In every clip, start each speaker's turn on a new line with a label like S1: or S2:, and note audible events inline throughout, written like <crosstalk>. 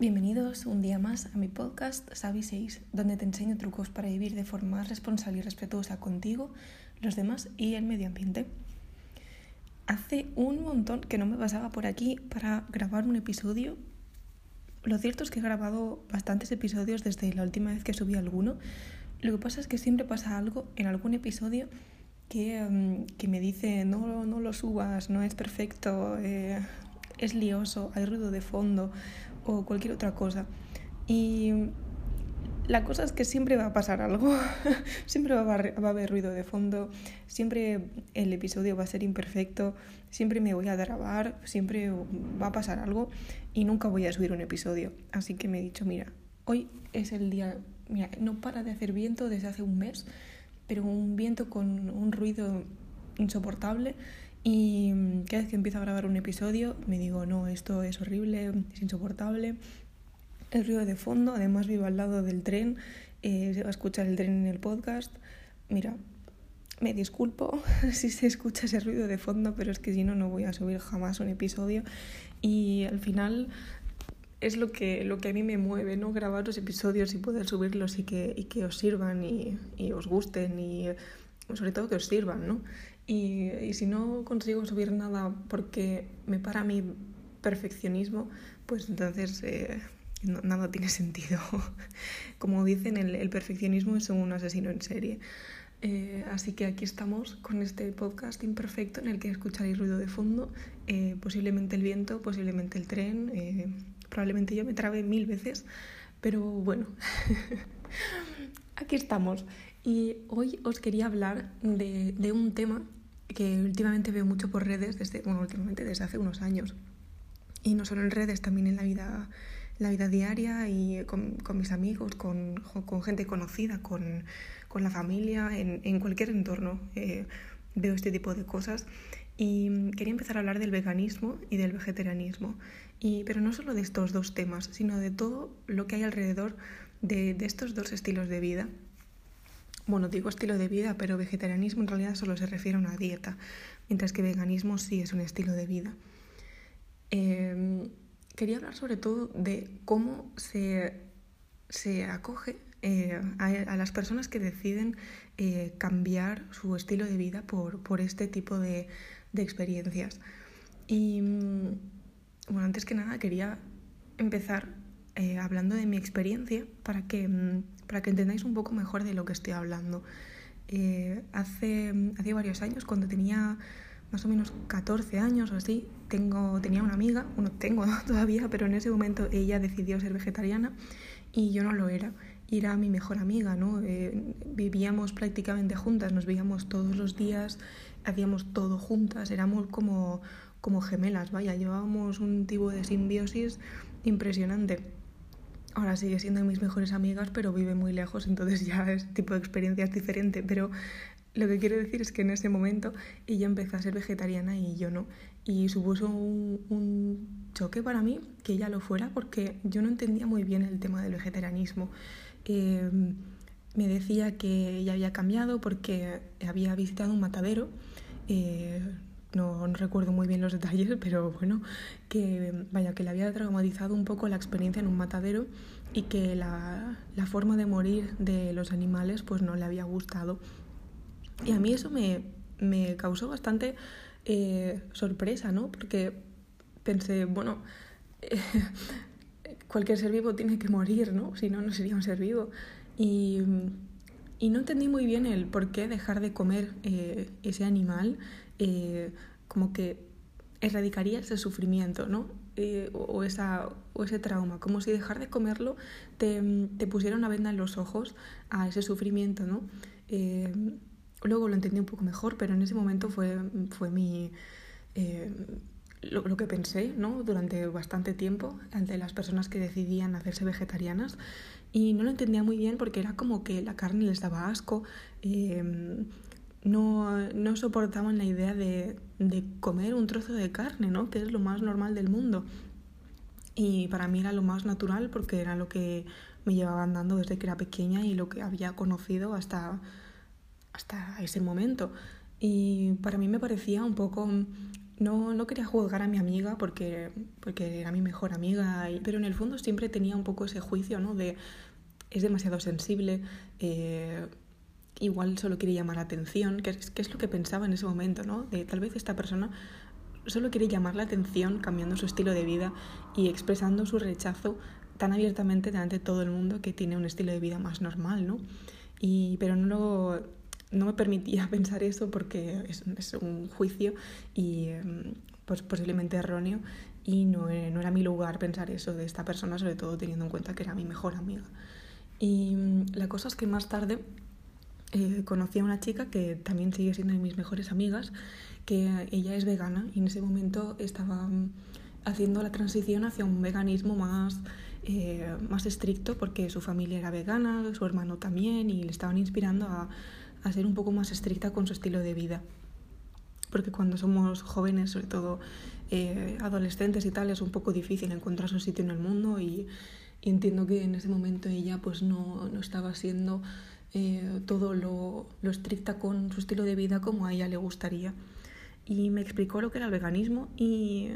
S1: Bienvenidos un día más a mi podcast Sabi 6, donde te enseño trucos para vivir de forma más responsable y respetuosa contigo, los demás y el medio ambiente. Hace un montón que no me pasaba por aquí para grabar un episodio. Lo cierto es que he grabado bastantes episodios desde la última vez que subí alguno. Lo que pasa es que siempre pasa algo en algún episodio que, mm, me dice no, no lo subas, no es perfecto, eh, es lioso, hay ruido de fondo o cualquier otra cosa. Y la cosa es que siempre va a pasar algo, <laughs> siempre va a, haber ruido de fondo, siempre el episodio va a ser imperfecto, siempre me voy a grabar, siempre va a pasar algo y nunca voy a subir un episodio. Así que me he dicho, mira, hoy es el día, mira, no para de hacer viento desde hace un mes, pero un viento con un ruido insoportable y cada vez que empiezo a grabar un episodio me digo, no, esto es horrible, es insoportable. El ruido de fondo, además vivo al lado del tren, eh, se va a escuchar el tren en el podcast. Mira, me disculpo <laughs> si se escucha ese ruido de fondo, pero es que si no, no voy a subir jamás un episodio. Y al final es lo que, lo que a mí me mueve, ¿no? Grabar los episodios y poder subirlos y que, y que os sirvan y, y os gusten y sobre todo que os sirvan, ¿no? Y, si no consigo subir nada porque me para mi perfeccionismo, pues entonces eh, nada tiene sentido. <laughs> Como dicen, el, perfeccionismo es un asesino en serie. Eh, así que aquí estamos con este podcast imperfecto en el que escucharéis ruido de fondo, eh, posiblemente el viento, posiblemente el tren, eh, probablemente yo me trabe mil veces, pero bueno, <laughs> aquí estamos. Y hoy os quería hablar de un tema que últimamente veo mucho por redes, desde, bueno, últimamente desde hace unos años. Y no solo en redes, también en la vida, la vida diaria y con, con mis amigos, con, con, gente conocida, con, con la familia, en, en cualquier entorno. Eh, veo este tipo de cosas. Y quería empezar a hablar del veganismo y del vegetarianismo. Y, pero no solo de estos dos temas, sino de todo lo que hay alrededor de, de estos dos estilos de vida bueno, digo estilo de vida, pero vegetarianismo en realidad solo se refiere a una dieta, mientras que veganismo sí es un estilo de vida. Em, quería hablar sobre todo de cómo se, se acoge eh, a, las personas que deciden eh, cambiar su estilo de vida por, por este tipo de, de experiencias. Y mm, bueno, antes que nada quería empezar eh, hablando de mi experiencia para que, mm, para que entendáis un poco mejor de lo que estoy hablando. Eh, hace, varios años, cuando tenía más o menos 14 años o así, tengo, tenía una amiga, bueno, tengo <laughs> todavía, pero en ese momento ella decidió ser vegetariana y yo no lo era. Era mi mejor amiga, ¿no? Eh, vivíamos prácticamente juntas, nos veíamos todos los días, hacíamos todo juntas, éramos como gemelas, vaya, llevábamos un tipo de simbiosis impresionante ahora sigue siendo mis mejores amigas, pero vive muy lejos, entonces ya es tipo de experiencia es diferente. Pero lo que quiero decir es que en ese momento ella empezó a ser vegetariana y yo no. Y supuso un, choque para mí que ella lo fuera porque yo no entendía muy bien el tema del vegetarianismo. Eh, me decía que ella había cambiado porque había visitado un matadero. Eh, no, recuerdo muy bien los detalles, <laughs> pero bueno, que vaya, que le había traumatizado un poco la experiencia en un matadero y que la, la forma de morir de los animales pues no le había gustado. Y a mí eso me, me causó bastante eh, sorpresa, ¿no? Porque pensé, bueno, <laughs> cualquier ser vivo tiene que morir, ¿no? Si no, no sería un ser vivo. Y, y no entendí muy bien el por qué dejar de comer eh, ese animal eh, como que erradicaría ese sufrimiento, ¿no? Eh, o, esa, o ese trauma, como si dejar de comerlo te, te, pusiera una venda en los ojos a ese sufrimiento, ¿no? Luego lo entendí un poco mejor, pero en ese momento fue, fue mi... Lo, lo, que pensé ¿no? durante bastante tiempo ante las personas que decidían hacerse vegetarianas y no lo entendía muy bien porque era como que la carne les daba asco, no, no soportaban la idea de, de, comer un trozo de carne, ¿no? que es lo más normal del mundo. Y para mí era lo más natural porque era lo que me llevaban dando desde que era pequeña y lo que había conocido hasta, hasta ese momento. Y para mí me parecía un poco no, no quería juzgar a mi amiga porque, porque era mi mejor amiga, pero en el fondo siempre tenía un poco ese juicio, ¿no? De es demasiado sensible, eh, igual solo quiere llamar la atención, que es, que es lo que pensaba en ese momento, ¿no? De tal vez esta persona solo quiere llamar la atención cambiando su estilo de vida y expresando su rechazo tan abiertamente delante de todo el mundo que tiene un estilo de vida más normal, ¿no? Y, pero no, no me permitía <laughs> pensar eso porque es, un juicio y em, pues posiblemente erróneo y no, eh, no, era mi lugar pensar eso de esta persona, sobre todo teniendo en cuenta que era mi mejor amiga. Y mm, la cosa es que más tarde eh, conocí a una chica que también sigue siendo de mis mejores amigas, que ella es vegana y en ese momento estaba mm, haciendo la transición hacia un veganismo más, eh, más estricto porque su familia era vegana, su hermano también y le estaban inspirando a, a ser un poco más estricta con su estilo de vida. Porque cuando somos jóvenes, sobre todo eh, adolescentes y tal, es un poco difícil encontrar su sitio en el mundo y, entiendo que en ese momento ella pues no, no estaba siendo eh, todo lo, lo, estricta con su estilo de vida como a ella le gustaría. Y me explicó lo que era el veganismo y,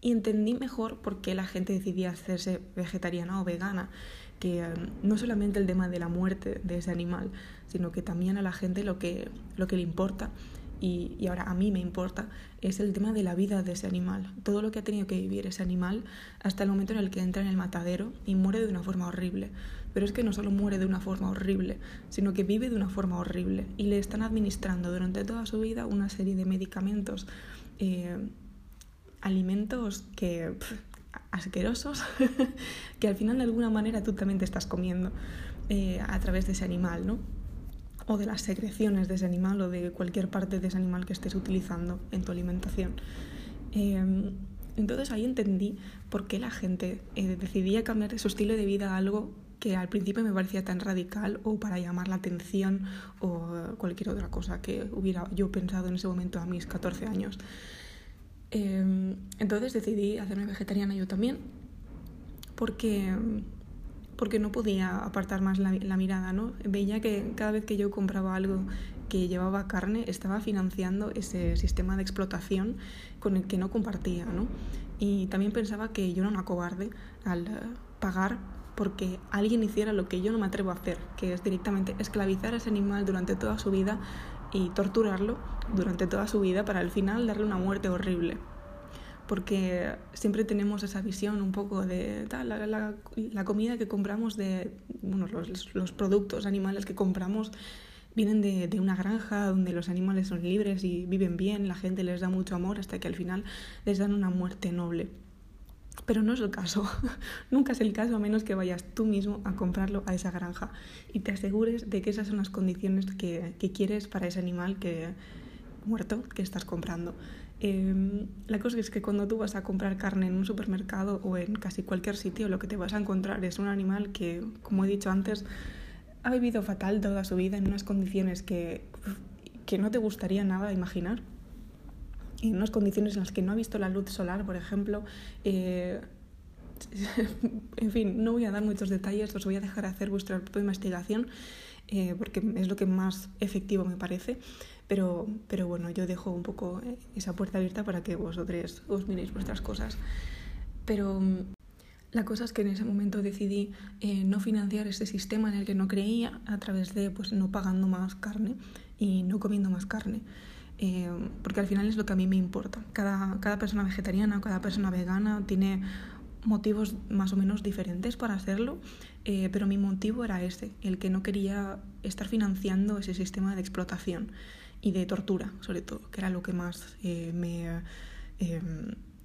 S1: y entendí mejor por qué la gente decidía hacerse vegetariana o vegana. Que eh, no solamente el tema de la muerte de ese animal, sino que también a la gente lo que, lo que le importa y, y, ahora a mí me importa, es el tema de la vida de ese animal. Todo lo que ha tenido que vivir ese animal hasta el momento en el que entra en el matadero y muere de una forma horrible. Pero es que no solo muere de una forma horrible, sino que vive de una forma horrible. Y le están administrando durante toda su vida una serie de medicamentos, eh, alimentos que... asquerosos, <laughs> que al final de alguna manera tú también te estás comiendo eh, a través de ese animal, ¿no? O de las secreciones de ese animal o de cualquier parte de ese animal que estés utilizando en tu alimentación. Em, entonces ahí entendí por qué la gente eh, decidía cambiar su estilo de vida a algo que al principio me parecía tan radical o para llamar la atención o cualquier otra cosa que hubiera yo pensado en ese momento a mis 14 años. Em, entonces decidí hacerme vegetariana yo también porque porque no podía apartar más la, mirada, ¿no? Veía que cada vez que yo compraba algo que llevaba carne, estaba financiando ese sistema de explotación con el que no compartía, ¿no? Y también pensaba que yo era una cobarde al eh, pagar porque alguien hiciera lo que yo no me atrevo a hacer, que es directamente esclavizar a ese animal durante toda su vida y torturarlo durante toda su vida para al final darle una muerte horrible porque siempre tenemos esa visión un poco de tal, la, la, la, comida que compramos, de bueno, los, los, productos animales que compramos vienen de, de, una granja donde los animales son libres y viven bien, la gente les da mucho amor hasta que al final les dan una muerte noble. Pero no es el caso, <laughs> nunca es el caso a menos que vayas tú mismo a comprarlo a esa granja y te asegures de que esas son las condiciones que, que quieres para ese animal que muerto que estás comprando. Eh, la cosa es que cuando tú vas a comprar carne en un supermercado o en casi cualquier sitio, lo que te vas a encontrar es un animal que, como he dicho antes, ha vivido fatal toda su vida en unas condiciones que, que no te gustaría nada imaginar. En unas condiciones en las que no ha visto la luz solar, por ejemplo. Eh, <laughs> en fin, no voy a dar muchos detalles, os voy a dejar hacer vuestra propia investigación eh, porque es lo que más efectivo me parece. Pero, pero bueno, yo dejo un poco eh, esa puerta abierta para que vosotros os miréis vuestras cosas. Pero mm, la cosa es que en ese momento decidí eh, no financiar este sistema en el que no creía a través de pues, no pagando más carne y no comiendo más carne. Eh, porque al final es lo que a mí me importa. Cada, cada persona vegetariana o cada persona vegana tiene motivos más o menos diferentes para hacerlo, eh, pero mi motivo era ese, el que no quería estar financiando ese sistema de explotación y de tortura, sobre todo, que era lo que más eh, me, eh,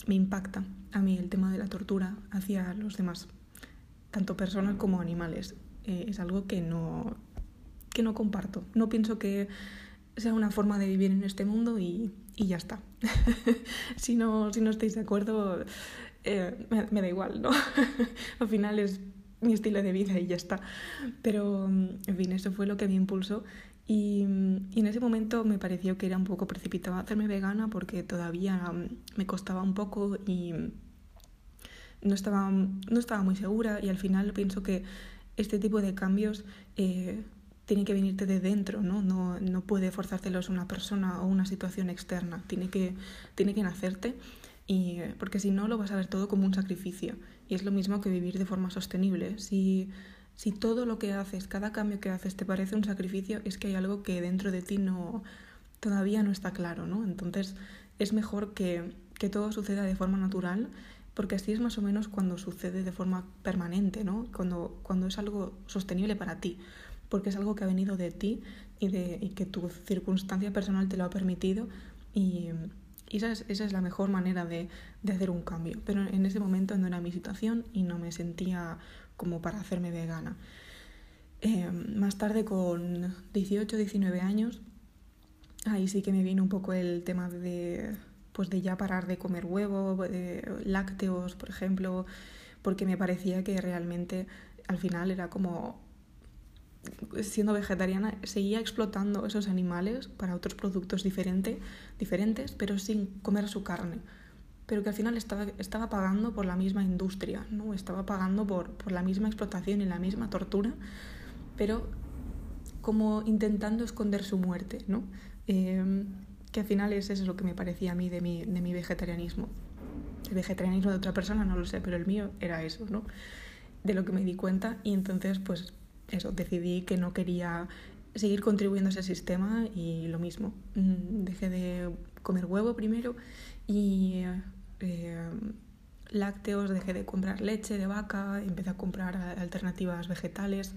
S1: me impacta a mí, el tema de la tortura hacia los demás, tanto personas como animales. Eh, es algo que no, que no comparto. No pienso que sea una forma de vivir en este mundo y, y ya está. <laughs> si, no, si no estáis de acuerdo, eh, me, me, da igual, ¿no? <laughs> Al final es mi estilo de vida y ya está. Pero, en fin, eso fue lo que me impulsó y, y, en ese momento me pareció que era un poco precipitado hacerme vegana porque todavía me costaba un poco y no estaba, no estaba muy segura y al final pienso que este tipo de cambios eh, tiene que venirte de dentro, ¿no? No, no puede forzártelos una persona o una situación externa, tiene que, tiene que nacerte y, porque si no lo vas a ver todo como un sacrificio y es lo mismo que vivir de forma sostenible. Si, si todo lo que haces, cada cambio que haces te parece un sacrificio, es que hay algo que dentro de ti no, todavía no está claro, ¿no? Entonces es mejor que, que todo suceda de forma natural porque así es más o menos cuando sucede de forma permanente, ¿no? Cuando, cuando es algo sostenible para ti, porque es algo que ha venido de ti y, de, y que tu circunstancia personal te lo ha permitido y, esa, es, esa, es, la mejor manera de, de, hacer un cambio. Pero en ese momento no era mi situación y no me sentía como para hacerme vegana. Eh, más tarde, con 18, 19 años, ahí sí que me vino un poco el tema de, pues de ya parar de comer huevo, de lácteos, por ejemplo, porque me parecía que realmente al final era como siendo vegetariana seguía explotando esos animales para otros productos diferente, diferentes, pero sin comer su carne. Pero que al final estaba, estaba pagando por la misma industria, ¿no? Estaba pagando por, por la misma explotación y la misma tortura, pero como intentando esconder su muerte, ¿no? Eh, que al final es eso lo que me parecía a mí de mi, de mi vegetarianismo. El vegetarianismo de otra persona no lo sé, pero el mío era eso, ¿no? De lo que me di cuenta y entonces pues eso, decidí que no quería seguir contribuyendo a ese sistema y lo mismo. Mm, dejé de comer huevo primero y eh, lácteos, dejé de comprar leche de vaca, empecé a comprar alternativas vegetales.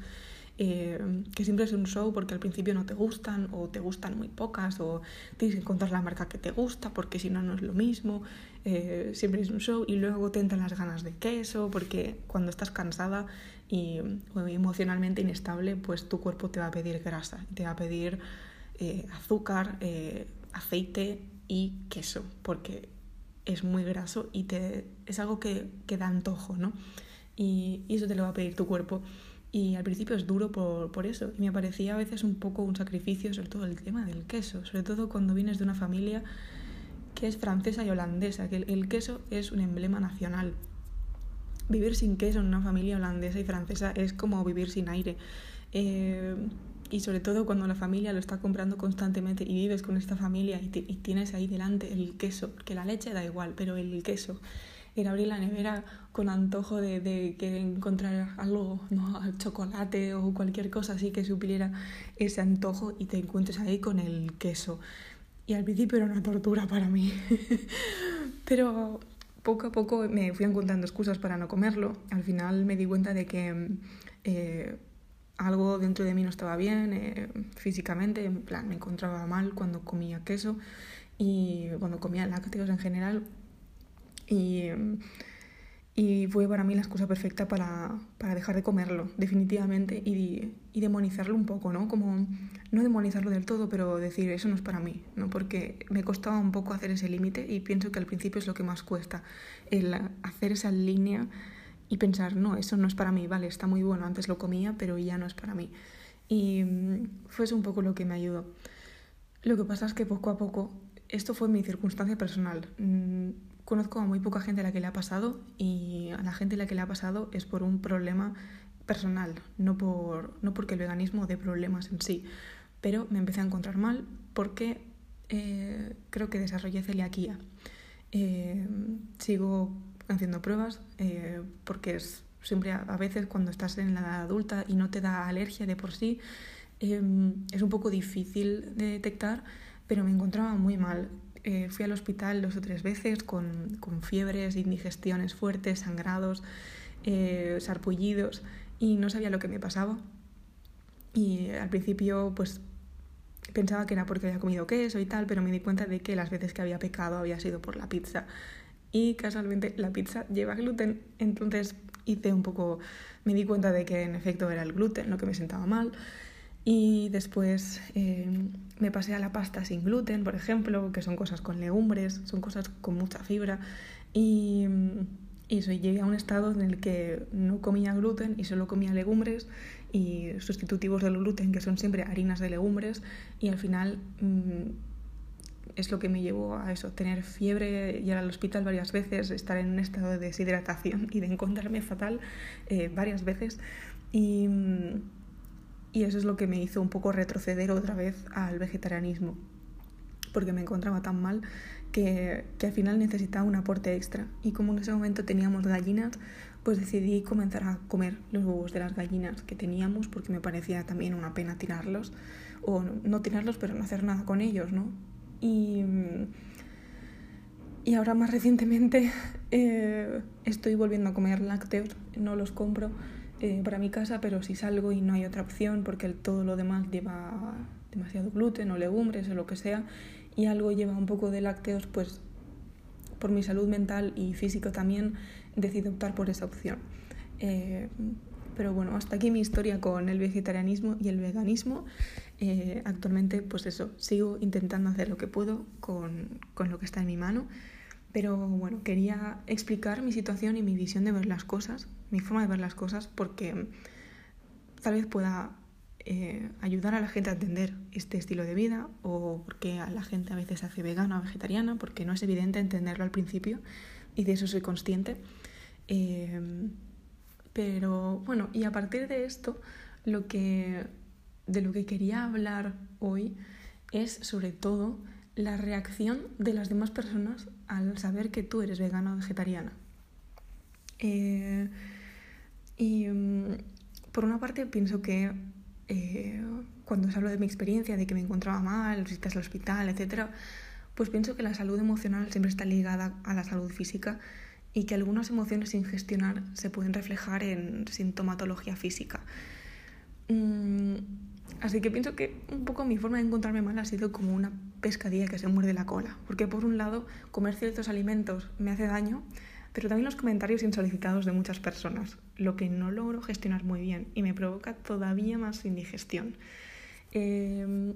S1: Eh, que siempre es un show porque al principio no te gustan o te gustan muy pocas o tienes que encontrar la marca que te gusta porque si no no es lo mismo, eh, siempre es un show y luego te entran las ganas de queso porque cuando estás cansada y emocionalmente inestable pues tu cuerpo te va a pedir grasa, te va a pedir eh, azúcar, aceite y queso porque es muy graso y te, es algo que, que da antojo, ¿no? Y, y eso te lo va a pedir tu cuerpo. Y al principio es duro por, por, eso. Y me parecía a veces un poco un sacrificio, sobre todo el tema del queso. Sobre todo cuando vienes de una familia que es francesa y holandesa, que el, queso es un emblema nacional. Vivir sin queso en una familia holandesa y francesa es como vivir sin aire. Eh, y sobre todo cuando la familia lo está comprando constantemente y vives con esta familia y, y tienes ahí delante el queso, que la leche da igual, pero el queso a abrir la nevera con antojo de, de que encontrar algo, ¿no? chocolate o cualquier cosa así que supliera ese antojo y te encuentres ahí con el queso. Y al principio era una tortura para mí. <laughs> Pero poco a poco me fui encontrando excusas para no comerlo. Al final me di cuenta de que eh, algo dentro de mí no estaba bien eh, físicamente, en plan me encontraba mal cuando comía queso y cuando comía lácteos en general y, y fue para mí la excusa perfecta para, para dejar de comerlo, definitivamente, y, y, demonizarlo un poco, ¿no? Como no demonizarlo del todo, pero decir, eso no es para mí, ¿no? Porque me costaba un poco hacer ese límite y pienso que al principio es lo que más cuesta, el hacer esa línea y pensar, no, eso no es para mí, vale, está muy bueno, antes lo comía, pero ya no es para mí. Y fue eso un poco lo que me ayudó. Lo que pasa es que poco a poco, esto fue mi circunstancia personal. Mm, conozco a muy poca gente a la que le ha pasado y a la gente a la que le ha pasado es por un problema personal, no, por, no porque el veganismo dé problemas en sí. Pero me empecé a encontrar mal porque eh, creo que desarrollé celiaquía. Eh, sigo haciendo pruebas eh, porque es siempre a, veces cuando estás en la edad adulta y no te da alergia de por sí, es un poco difícil de detectar, pero me encontraba muy mal. Eh, fui al hospital dos o tres veces con, con fiebres, indigestiones fuertes, sangrados, eh, sarpullidos y no sabía lo que me pasaba. Y al principio pues pensaba que era porque había comido queso y tal, pero me di cuenta de que las veces que había pecado había sido por la pizza. Y casualmente la pizza lleva gluten, entonces hice un poco, me di cuenta de que en efecto era el gluten lo que me sentaba mal. Y después eh, me pasé a la pasta sin gluten, por ejemplo, que son cosas con legumbres, son cosas con mucha fibra. Y, y eso, llegué a un estado en el que no comía gluten y solo comía legumbres y sustitutivos del gluten, que son siempre harinas de legumbres. Y al final mm, es lo que me llevó a eso, tener fiebre, ir al hospital varias veces, estar en un estado de deshidratación y de encontrarme fatal eh, varias veces. Y. y eso es lo que me hizo un poco retroceder otra vez al vegetarianismo, porque me encontraba tan mal que, que al final necesitaba un aporte extra. Y como en ese momento teníamos gallinas, pues decidí comenzar a comer los huevos de las gallinas que teníamos porque me parecía también una pena tirarlos, o no, tirarlos, pero no hacer nada con ellos, ¿no? Y, y ahora más recientemente eh, estoy volviendo a comer lácteos, no los compro eh, para mi casa, pero si salgo y no hay otra opción porque todo lo demás lleva demasiado gluten o legumbres o lo que sea y algo lleva un poco de lácteos, pues por mi salud mental y física también decido optar por esa opción. Eh, pero bueno, hasta aquí mi historia con el vegetarianismo y el veganismo. Eh, actualmente, pues eso, sigo intentando hacer lo que puedo con, con lo que está en mi mano. Pero bueno, quería explicar mi situación y mi visión de ver las cosas, mi forma de ver las cosas, porque tal vez pueda eh, ayudar a la gente a entender este estilo de vida o porque a la gente a veces hace vegana o vegetariana, porque no es evidente entenderlo al principio y de eso soy consciente. Eh, pero bueno, y a partir de esto, lo que, de lo que quería hablar hoy es sobre todo la reacción de las demás personas al saber que tú eres vegana o vegetariana. Eh, y mm, por una parte pienso que eh, cuando os hablo de mi experiencia, de que me encontraba mal, visitas al hospital, etc., pues pienso que la salud emocional siempre está ligada a la salud física y que algunas emociones sin gestionar se pueden reflejar en sintomatología física. Mm, así que pienso que un poco mi forma de encontrarme mal ha sido como una pescadilla que se muerde la cola, porque por un lado comer ciertos alimentos me hace daño, pero también los comentarios insolicitados de muchas personas, lo que no logro gestionar muy bien y me provoca todavía más indigestión. Eh,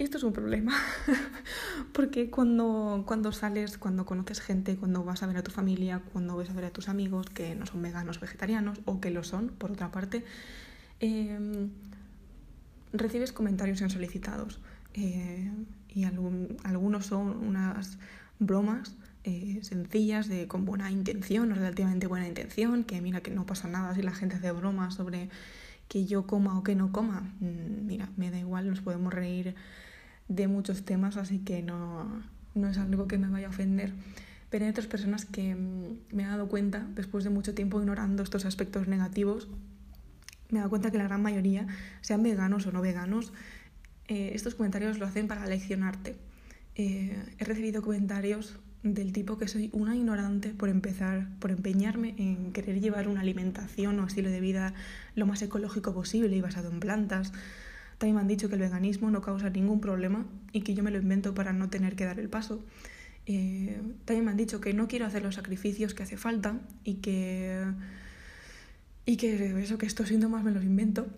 S1: esto es un problema, <laughs> porque cuando, cuando sales, cuando conoces gente, cuando vas a ver a tu familia, cuando vas a ver a tus amigos que no son veganos vegetarianos, o que lo son, por otra parte, em, recibes comentarios insolicitados. Eh, y algunos son unas bromas eh, sencillas de con buena intención o relativamente buena intención, que mira que no pasa nada si la gente hace bromas sobre que yo coma o que no coma. Mm, mira, me da igual, nos podemos reír de muchos temas, así que no, no es algo que me vaya a ofender. Pero hay otras personas que mm, me he dado cuenta, después de mucho tiempo ignorando estos aspectos negativos, me he dado cuenta que la gran mayoría, sean veganos o no veganos, eh, estos comentarios lo hacen para leccionarte. Eh, he recibido comentarios del tipo que soy una ignorante por empezar, por empeñarme en querer llevar una alimentación o estilo de vida lo más ecológico posible y basado en plantas, también me han dicho que el veganismo no causa ningún problema y que yo me lo invento para no tener que dar el paso. Eh, también me han dicho que no quiero hacer los sacrificios que hace falta y que, y que eso, que estos síntomas me los invento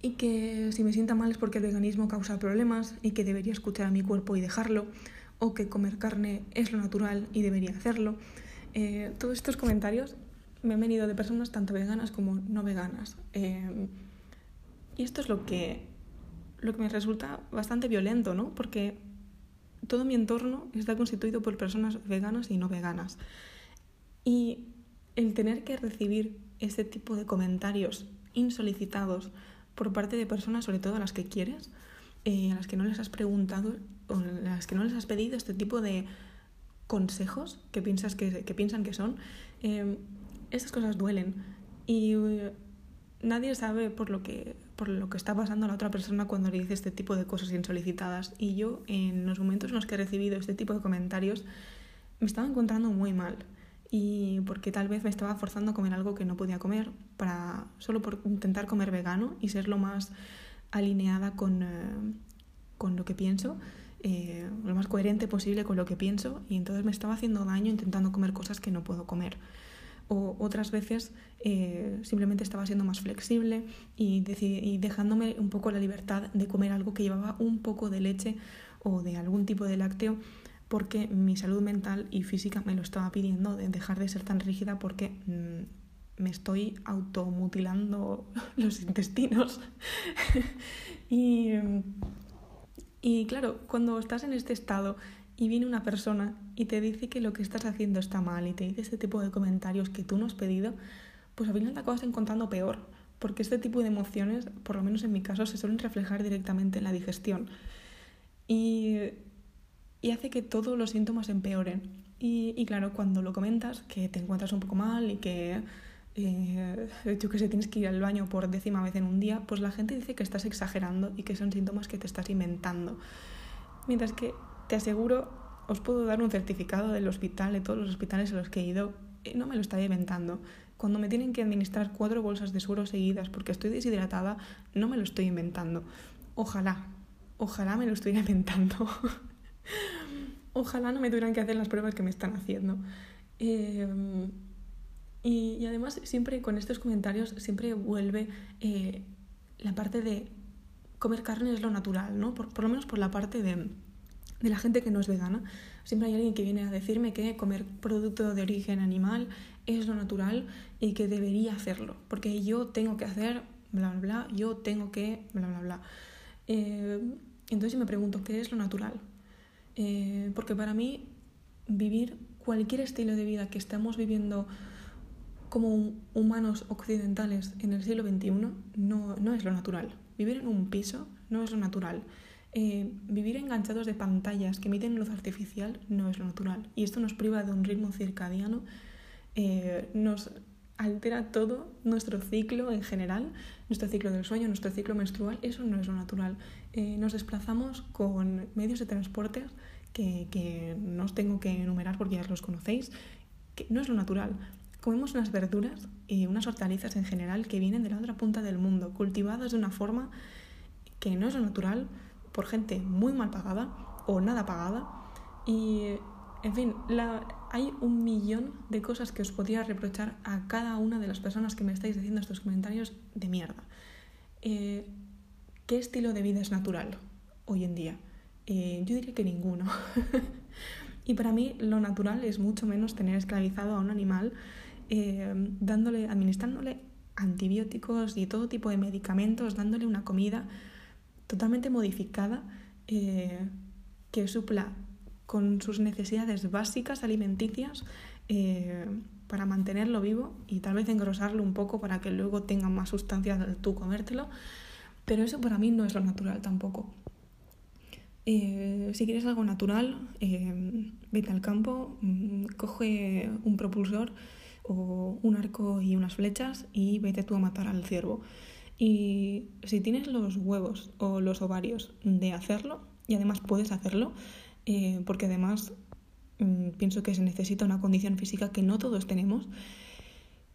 S1: y que si me sienta mal es porque el veganismo causa problemas y que debería escuchar a mi cuerpo y dejarlo o que comer carne es lo natural y debería hacerlo. Eh, todos estos comentarios me han venido de personas tanto veganas como no veganas. Eh, y esto es lo que, lo que me resulta bastante violento, ¿no? Porque todo mi entorno está constituido por personas veganas y no veganas. Y el tener que recibir este tipo de comentarios insolicitados por parte de personas, sobre todo a las que quieres, eh, a las que no les has preguntado o a las que no les has pedido este tipo de consejos que, piensas que, que piensan que son, eh, cosas duelen. Y eh, nadie sabe por lo que por lo que está pasando a la otra persona cuando le dice este tipo de cosas insolicitadas. Y yo, en los momentos en los que he recibido este tipo de comentarios, me estaba encontrando muy mal. Y porque tal vez me estaba forzando a comer algo que no podía comer, para, solo por intentar comer vegano y ser lo más alineada con, eh, con lo que pienso, eh, lo más coherente posible con lo que pienso. Y entonces me estaba haciendo daño intentando comer cosas que no puedo comer o otras veces eh, simplemente estaba siendo más flexible y, y, dejándome un poco la libertad de comer algo que llevaba un poco de leche o de algún tipo de lácteo porque mi salud mental y física me lo estaba pidiendo de dejar de ser tan rígida porque mm, me estoy automutilando <laughs> los intestinos. <laughs> y, y claro, cuando estás en este estado y viene una persona y te dice que lo que estás haciendo está mal y te dice este tipo de comentarios que tú no has pedido, pues al final te acabas encontrando peor, porque este tipo de emociones, por lo menos en mi caso, se suelen reflejar directamente en la digestión y, y hace que todos los síntomas empeoren. Y, y, claro, cuando lo comentas, que te encuentras un poco mal y que eh, yo que sé, tienes que ir al baño por décima vez en un día, pues la gente dice que estás exagerando y que son síntomas que te estás inventando. Mientras que te aseguro, os puedo dar un certificado del hospital, de todos los hospitales a los que he ido, no me lo estoy inventando. Cuando me tienen que administrar cuatro bolsas de suero seguidas porque estoy deshidratada, no me lo estoy inventando. Ojalá, ojalá me lo estuviera <laughs> inventando. Ojalá no me tuvieran que hacer las pruebas que me están haciendo. Eh, y, y, además siempre con estos comentarios siempre vuelve eh, la parte de comer carne es lo natural, ¿no? Por, por lo menos por la parte de, de la gente que no es vegana. Siempre hay alguien que viene a decirme que comer producto de origen animal es lo natural y que debería hacerlo, porque yo tengo que hacer bla, bla, bla, yo tengo que bla, bla, bla. Eh, entonces me pregunto, ¿qué es lo natural? Eh, porque para mí vivir cualquier estilo de vida que estamos viviendo como humanos occidentales en el siglo XXI no, no es lo natural. Vivir en un piso no es lo natural. Eh, vivir enganchados de pantallas que emiten luz artificial no es lo natural. Y esto nos priva de un ritmo circadiano, eh, nos altera todo nuestro ciclo en general, nuestro ciclo del sueño, nuestro ciclo menstrual, eso no es lo natural. Eh, nos desplazamos con medios de transporte que, que no os tengo que enumerar porque ya los conocéis, que no es lo natural. Comemos unas verduras y unas hortalizas en general que vienen de la otra punta del mundo, cultivadas de una forma que no es lo natural por gente muy mal pagada o nada pagada. Y, en fin, la, hay un millón de cosas que os podría reprochar a cada una de las personas que me estáis diciendo estos comentarios de mierda. Eh, ¿Qué estilo de vida es natural hoy en día? Eh, yo diría que ninguno. <laughs> y para mí lo natural es mucho menos tener esclavizado a un animal eh, dándole, administrándole antibióticos y todo tipo de medicamentos, dándole una comida totalmente modificada eh, que supla con sus necesidades básicas alimenticias para mantenerlo vivo y tal vez engrosarlo un poco para que luego tenga más sustancia tú comértelo. Pero eso para mí no es lo natural tampoco. si quieres algo natural, vete al campo, mm, coge un propulsor o un arco y unas flechas y vete tú a matar al ciervo. Y si tienes los huevos o los ovarios de hacerlo, y además puedes hacerlo, eh, porque además mm, pienso que se necesita una condición física que no todos tenemos,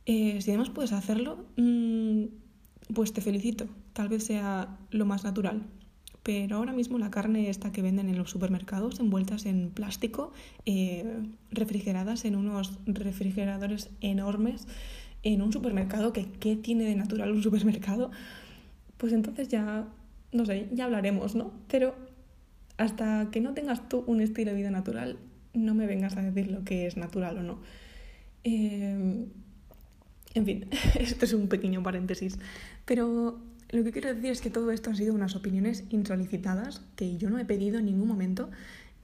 S1: eh, si además puedes hacerlo, mm, pues te felicito. Tal vez sea lo más natural, pero ahora mismo la carne esta que venden en los supermercados envueltas en plástico, eh, refrigeradas en unos refrigeradores enormes en un supermercado, que qué tiene de natural un supermercado, pues entonces ya, no sé, ya hablaremos, ¿no? Pero hasta que no tengas tú un estilo de vida natural, no me vengas a decir lo que es natural o no. Eh, en fin, <laughs> esto es un pequeño paréntesis, pero lo que quiero decir es que todo esto han sido unas opiniones insolicitadas que yo no he pedido en ningún momento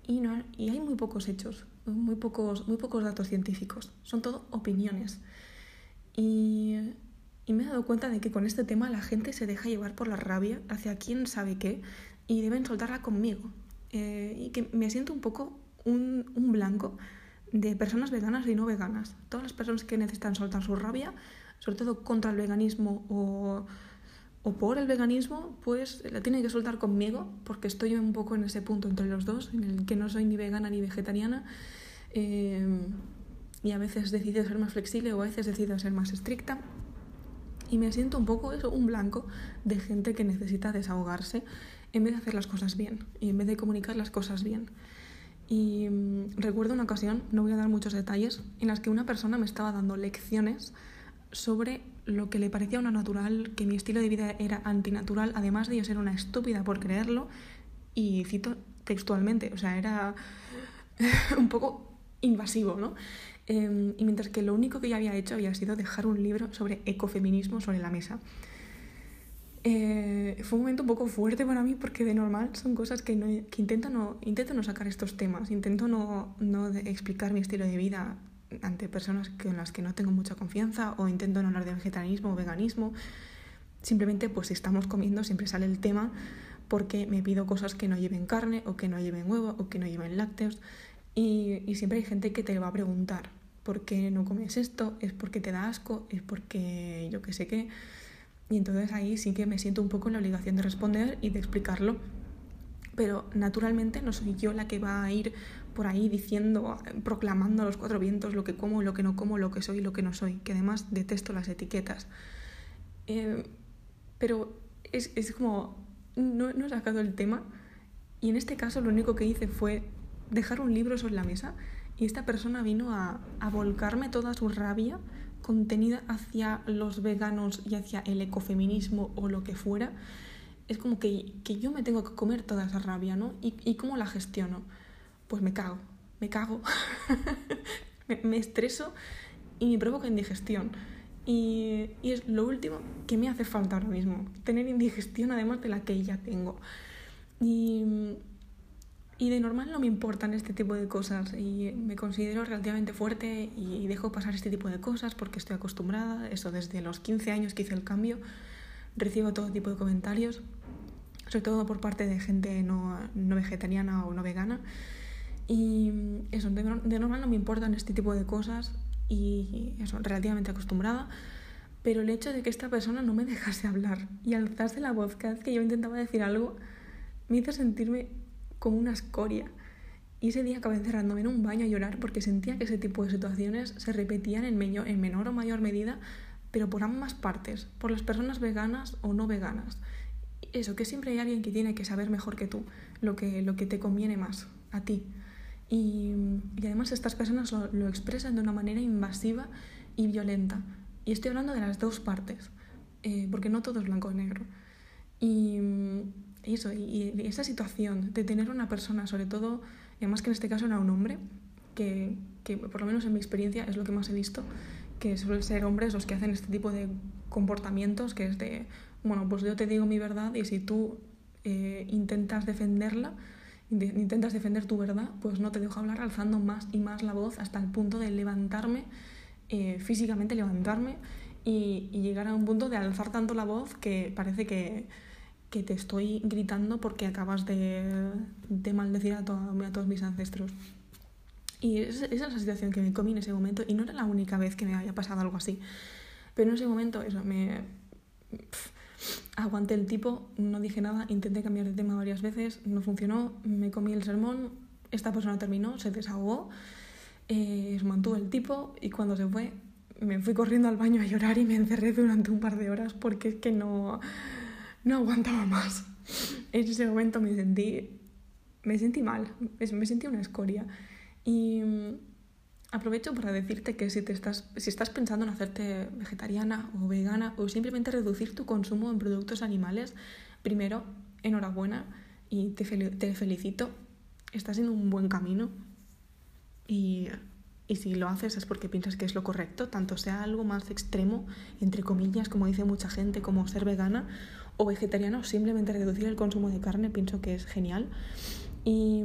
S1: y, no, y hay muy pocos hechos, muy pocos, muy pocos datos científicos. Son todo opiniones. Y, y me he dado cuenta de que con este tema la gente se deja llevar por la rabia hacia quién sabe qué y deben soltarla conmigo. Eh, y que me siento un poco un, un blanco de personas veganas y no veganas. Todas las personas que necesitan soltar su rabia, sobre todo contra el veganismo o o por el veganismo, pues la tiene que soltar conmigo, porque estoy un poco en ese punto entre los dos, en el que no soy ni vegana ni vegetariana, eh, y a veces decido ser más flexible o a veces decido ser más estricta. Y me siento un poco eso, un blanco de gente que necesita desahogarse en vez de hacer las cosas bien y en vez de comunicar las cosas bien. Y mm, recuerdo una ocasión, no voy a dar muchos detalles, en las que una persona me estaba dando lecciones sobre lo que le parecía una natural, que mi estilo de vida era antinatural, además de yo ser una estúpida por creerlo, y cito textualmente, o sea, era <laughs> un poco invasivo, ¿no? Em, y mientras que lo único que yo había hecho había sido dejar un libro sobre ecofeminismo sobre la mesa. Eh, fue un momento un poco fuerte para mí porque de normal son cosas que, no, que intento, no, intento no sacar estos temas, intento no, no explicar mi estilo de vida ante personas con las que no tengo mucha confianza o intento no hablar de vegetarianismo o veganismo Simplemente, pues si estamos comiendo, siempre sale el tema porque me pido cosas que no lleven carne o que no lleven huevo o que no lleven lácteos. Y, y siempre hay gente que te va a preguntar, ¿por qué no comes esto? ¿Es porque te da asco? ¿Es porque yo qué sé qué? Y entonces ahí sí que me siento un poco en la obligación de responder y de explicarlo. Pero naturalmente no soy yo la que va a ir por ahí diciendo, proclamando a los cuatro vientos lo que como, lo que no como, lo que soy lo que no soy, que además detesto las etiquetas. Eh, pero es, es como, no, no he sacado el tema y en este caso lo único que hice fue dejar un libro sobre la mesa y esta persona vino a, a volcarme toda su rabia contenida hacia los veganos y hacia el ecofeminismo o lo que fuera, es como que, que yo me tengo que comer toda esa rabia, ¿no? ¿Y, y cómo la gestiono? Pues me cago, me cago, <laughs> me, me, estreso y me provoca indigestión. Y, y es lo último que me hace falta ahora mismo, tener indigestión además de la que ya tengo. Y y de normal no me importan este tipo de cosas y me considero relativamente fuerte y dejo pasar este tipo de cosas porque estoy acostumbrada. Eso desde los 15 años que hice el cambio recibo todo tipo de comentarios, sobre todo por parte de gente no, no vegetariana o no vegana. Y eso, de, de, normal no me importan este tipo de cosas y eso, relativamente acostumbrada. Pero el hecho de que esta persona no me <laughs> dejase hablar y alzase la voz cada vez que yo intentaba decir algo me hizo sentirme como una escoria. Y ese día acabé encerrándome en un baño a llorar porque sentía que ese tipo de situaciones se repetían en, en menor o mayor medida, pero por ambas partes, por las personas veganas o no veganas. Eso, que siempre hay alguien que tiene que saber mejor que tú lo que, lo que te conviene más a ti. Y, y además estas personas lo, lo, expresan de una manera invasiva y violenta. Y estoy hablando de las dos partes, eh, porque no todo es blanco o negro. Y, eso, y, esa situación de tener una persona, sobre todo, además que en este caso era un hombre, que, que por lo menos en mi experiencia es lo que más he visto, que suelen ser hombres los que hacen este tipo de comportamientos, que es de, bueno, pues yo te digo mi verdad y si tú eh, intentas defenderla, de, intentas defender tu verdad, pues no te dejo hablar alzando más y más la voz hasta el punto de levantarme, eh, físicamente levantarme y, llegar a un punto de alzar tanto la voz que parece que que te estoy gritando porque acabas de, de maldecir a, to a, todos mis ancestros. Y esa es la situación que me comí en ese momento y no era la única vez que me había pasado algo así. Pero en ese momento eso, me... aguanté el tipo, no dije nada, intenté cambiar de tema varias veces, no funcionó, me comí el sermón, esta persona terminó, se desahogó, eh, mantuvo el tipo y cuando se fue me fui corriendo al baño a llorar y me encerré durante un par de horas porque es que no no aguantaba más. En ese momento me sentí, me sentí mal, me sentí una escoria. Y aprovecho para decirte que si, te estás, si estás pensando en hacerte vegetariana o vegana o simplemente reducir tu consumo en productos animales, primero, enhorabuena y te, fel te felicito. Estás en un buen camino y y si lo haces es porque piensas que es lo correcto, tanto sea algo más extremo, entre comillas, como dice mucha gente, como ser vegana o vegetariano, o simplemente reducir el consumo de carne, pienso que es genial. Y,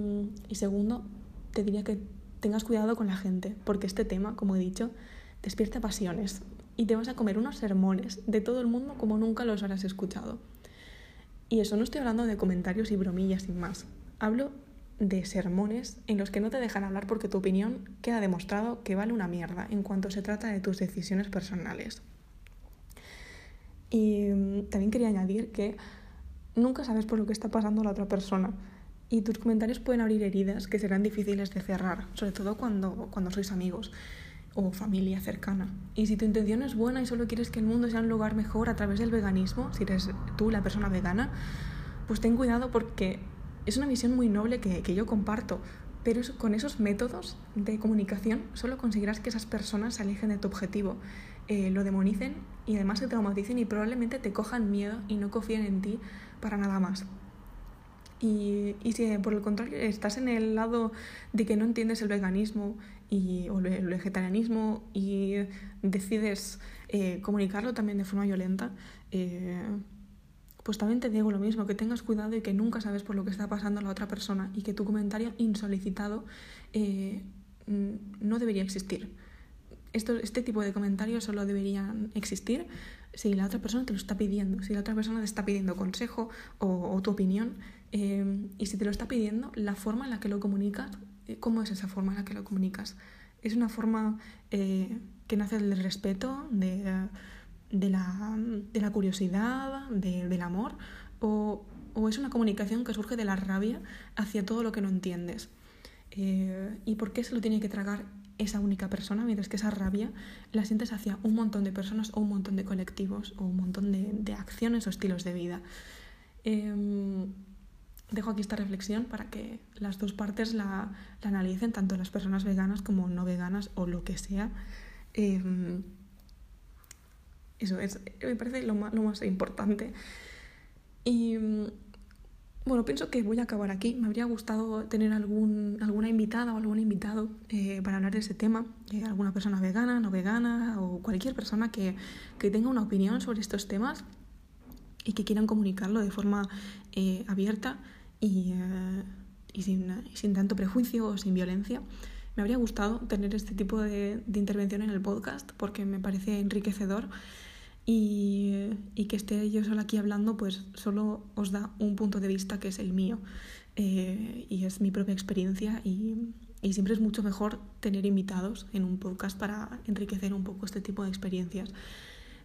S1: y segundo, te diría que tengas cuidado con la gente, porque este tema, como he dicho, despierta pasiones y te vas a comer unos sermones de todo el mundo como nunca los habrás escuchado. Y eso no estoy hablando de comentarios y bromillas sin más. Hablo de sermones en los que no te dejan hablar porque tu opinión queda demostrado que vale una mierda en cuanto se trata de tus decisiones personales. Y mm, también quería añadir que nunca sabes por lo que está pasando la otra persona y tus comentarios pueden abrir heridas que serán difíciles de cerrar, sobre todo cuando, cuando sois amigos o familia cercana. Y si tu intención es buena y solo quieres que el mundo sea un lugar mejor a través del veganismo, si eres tú la persona vegana, pues ten cuidado porque es una visión muy noble que, que yo comparto, pero con esos métodos de comunicación solo conseguirás que esas personas se alejen de tu objetivo, eh, lo demonicen y además se traumaticen y probablemente te cojan miedo y no confíen en ti para nada más. Y, y, si por el contrario estás en el lado de que no entiendes el veganismo y, o el vegetarianismo y decides eh, comunicarlo también de forma violenta, eh, pues también te digo lo mismo, que tengas cuidado y que nunca sabes por lo que está pasando la otra persona y que tu comentario insolicitado eh, no debería existir. Esto, este tipo de comentarios solo deberían existir si la otra persona te lo está pidiendo, si la otra persona te está pidiendo consejo o, tu opinión, eh, y si te lo está pidiendo, la forma en la que lo comunicas, eh, ¿cómo es esa forma en la que lo comunicas? ¿Es una forma eh, que nace del respeto, de, de, la, de la, curiosidad, de, del amor? O, ¿O, es una comunicación que surge de la rabia hacia todo lo que no entiendes? ¿Y por qué se lo tiene que tragar esa única persona, mientras que esa rabia la sientes hacia un montón de personas o un montón de colectivos o un montón de, acciones o estilos de vida. Em, dejo aquí esta reflexión para que las dos partes la, analicen, tanto las personas veganas como no veganas o lo que sea. Em, eso es, me parece lo más, lo más importante. Y bueno, pienso que voy a acabar aquí. Me habría gustado tener algún, alguna invitada o algún invitado eh, para hablar de ese tema. Eh, alguna persona vegana, no vegana o cualquier persona que, que, tenga una opinión sobre estos temas y que quieran comunicarlo de forma eh, abierta y, y sin, sin, tanto prejuicio o sin violencia. Me habría gustado tener este tipo de, de intervención en el podcast porque me parece enriquecedor y, que esté yo sola aquí hablando, pues solo os da un punto de vista que es el mío eh, y es mi propia experiencia y, siempre es mucho mejor tener invitados en un podcast para enriquecer un poco este tipo de experiencias.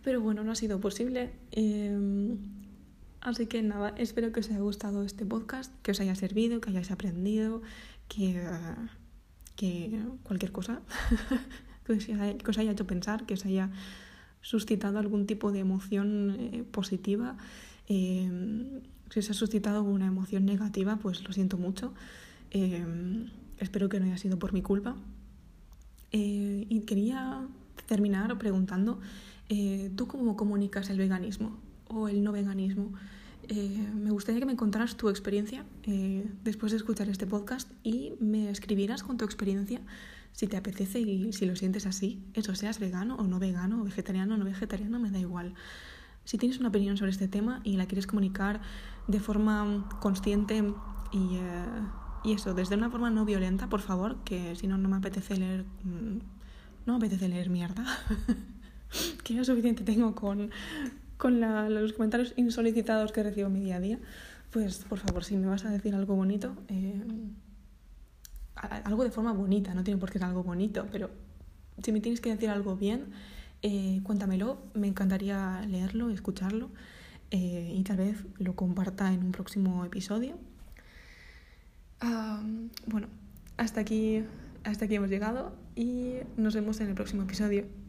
S1: Pero bueno, no ha sido posible. Em, así que nada, espero que os haya gustado este podcast, que os haya servido, que hayáis aprendido, que, que cualquier cosa <laughs> que os haya hecho pensar, que os haya suscitado algún tipo de emoción eh, positiva. Eh, si se ha suscitado una emoción negativa, pues lo siento mucho. Eh, espero que no haya sido por mi culpa. y quería terminar preguntando, ¿tú cómo comunicas el veganismo o el no veganismo? me gustaría que me contaras tu experiencia después de escuchar este podcast y me escribieras con tu experiencia si te apetece y si lo sientes así, eso seas vegano o no vegano, o vegetariano o no vegetariano, me da igual. Si tienes una opinión sobre este tema y la quieres comunicar de forma consciente y, eh, y eso, desde una forma no violenta, por favor, que si no, no me apetece leer. Mm, no me apetece leer mierda. <laughs> que ya suficiente tengo con, con los comentarios insolicitados que recibo en mi día a día. Pues por favor, si me vas a decir algo bonito, eh, algo de forma bonita, no tiene por qué ser algo bonito, pero si me tienes que decir algo bien, eh, cuéntamelo, me encantaría leerlo, escucharlo eh, y tal vez lo comparta en un próximo episodio. bueno, hasta aquí, hasta aquí hemos llegado y nos vemos en el próximo episodio.